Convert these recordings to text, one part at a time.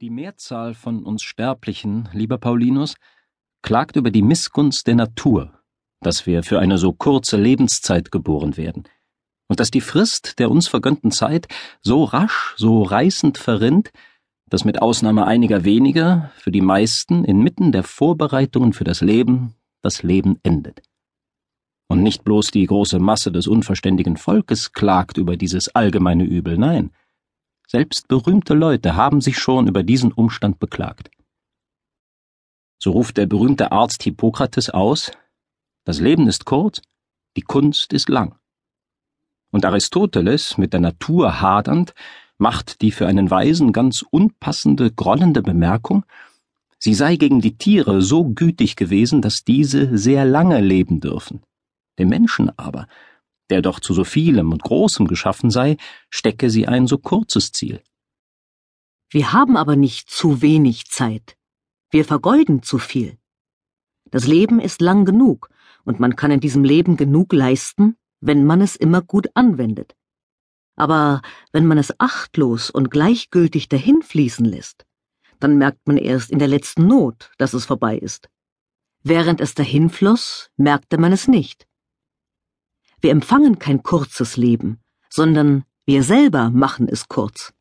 Die Mehrzahl von uns Sterblichen, lieber Paulinus, klagt über die Missgunst der Natur, dass wir für eine so kurze Lebenszeit geboren werden, und dass die Frist der uns vergönnten Zeit so rasch, so reißend verrinnt, dass mit Ausnahme einiger weniger für die meisten inmitten der Vorbereitungen für das Leben das Leben endet. Und nicht bloß die große Masse des unverständigen Volkes klagt über dieses allgemeine Übel, nein, selbst berühmte Leute haben sich schon über diesen Umstand beklagt. So ruft der berühmte Arzt Hippokrates aus, das Leben ist kurz, die Kunst ist lang. Und Aristoteles, mit der Natur hadernd, macht die für einen Weisen ganz unpassende, grollende Bemerkung, sie sei gegen die Tiere so gütig gewesen, dass diese sehr lange leben dürfen. Dem Menschen aber der doch zu so vielem und Großem geschaffen sei, stecke sie ein so kurzes Ziel. Wir haben aber nicht zu wenig Zeit. Wir vergeuden zu viel. Das Leben ist lang genug, und man kann in diesem Leben genug leisten, wenn man es immer gut anwendet. Aber wenn man es achtlos und gleichgültig dahinfließen lässt, dann merkt man erst in der letzten Not, dass es vorbei ist. Während es dahinfloss, merkte man es nicht. Wir empfangen kein kurzes Leben, sondern wir selber machen es kurz.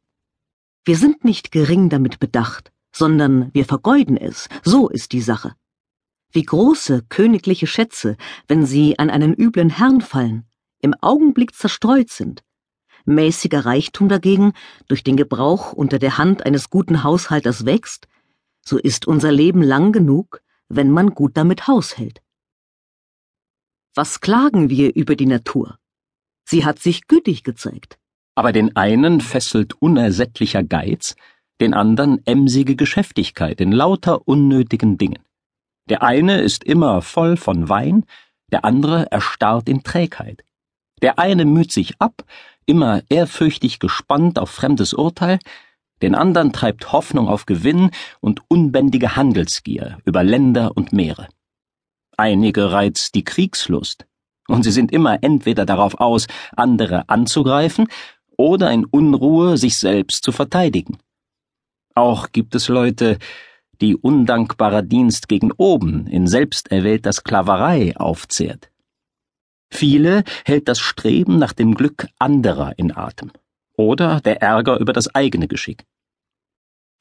Wir sind nicht gering damit bedacht, sondern wir vergeuden es, so ist die Sache. Wie große königliche Schätze, wenn sie an einen üblen Herrn fallen, im Augenblick zerstreut sind. Mäßiger Reichtum dagegen durch den Gebrauch unter der Hand eines guten Haushalters wächst, so ist unser Leben lang genug, wenn man gut damit haushält. Was klagen wir über die Natur? Sie hat sich gütig gezeigt. Aber den einen fesselt unersättlicher Geiz, den anderen emsige Geschäftigkeit in lauter unnötigen Dingen. Der eine ist immer voll von Wein, der andere erstarrt in Trägheit. Der eine müht sich ab, immer ehrfürchtig gespannt auf fremdes Urteil, den anderen treibt Hoffnung auf Gewinn und unbändige Handelsgier über Länder und Meere. Einige reizt die Kriegslust, und sie sind immer entweder darauf aus, andere anzugreifen oder in Unruhe sich selbst zu verteidigen. Auch gibt es Leute, die undankbarer Dienst gegen oben in selbsterwählter Sklaverei aufzehrt. Viele hält das Streben nach dem Glück anderer in Atem oder der Ärger über das eigene Geschick.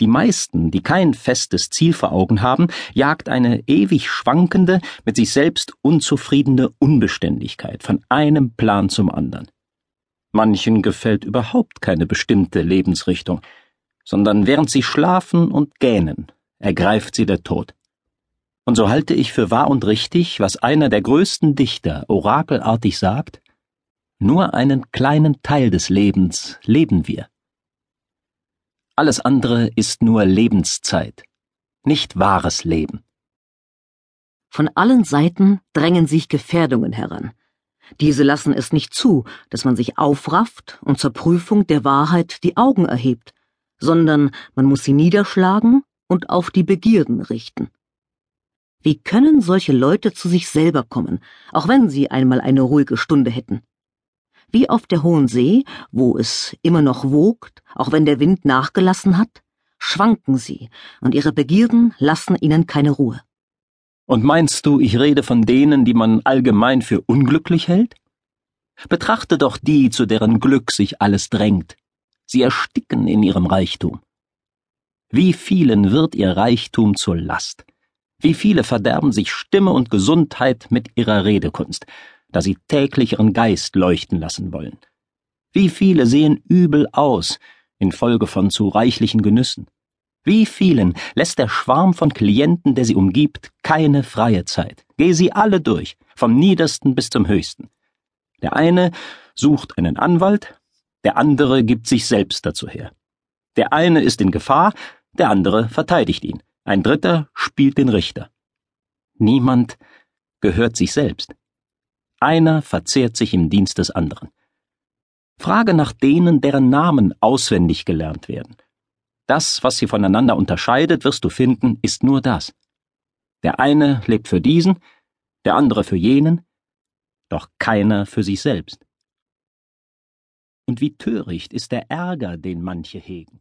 Die meisten, die kein festes Ziel vor Augen haben, jagt eine ewig schwankende, mit sich selbst unzufriedene Unbeständigkeit von einem Plan zum anderen. Manchen gefällt überhaupt keine bestimmte Lebensrichtung, sondern während sie schlafen und gähnen, ergreift sie der Tod. Und so halte ich für wahr und richtig, was einer der größten Dichter orakelartig sagt, nur einen kleinen Teil des Lebens leben wir. Alles andere ist nur Lebenszeit, nicht wahres Leben. Von allen Seiten drängen sich Gefährdungen heran. Diese lassen es nicht zu, dass man sich aufrafft und zur Prüfung der Wahrheit die Augen erhebt, sondern man muss sie niederschlagen und auf die Begierden richten. Wie können solche Leute zu sich selber kommen, auch wenn sie einmal eine ruhige Stunde hätten? Wie auf der hohen See, wo es immer noch wogt, auch wenn der Wind nachgelassen hat, schwanken sie, und ihre Begierden lassen ihnen keine Ruhe. Und meinst du, ich rede von denen, die man allgemein für unglücklich hält? Betrachte doch die, zu deren Glück sich alles drängt. Sie ersticken in ihrem Reichtum. Wie vielen wird ihr Reichtum zur Last? Wie viele verderben sich Stimme und Gesundheit mit ihrer Redekunst? Da sie täglich ihren Geist leuchten lassen wollen. Wie viele sehen übel aus infolge von zu reichlichen Genüssen? Wie vielen lässt der Schwarm von Klienten, der sie umgibt, keine freie Zeit? Geh sie alle durch, vom niedersten bis zum höchsten. Der eine sucht einen Anwalt, der andere gibt sich selbst dazu her. Der eine ist in Gefahr, der andere verteidigt ihn, ein dritter spielt den Richter. Niemand gehört sich selbst. Einer verzehrt sich im Dienst des anderen. Frage nach denen, deren Namen auswendig gelernt werden. Das, was sie voneinander unterscheidet, wirst du finden, ist nur das. Der eine lebt für diesen, der andere für jenen, doch keiner für sich selbst. Und wie töricht ist der Ärger, den manche hegen.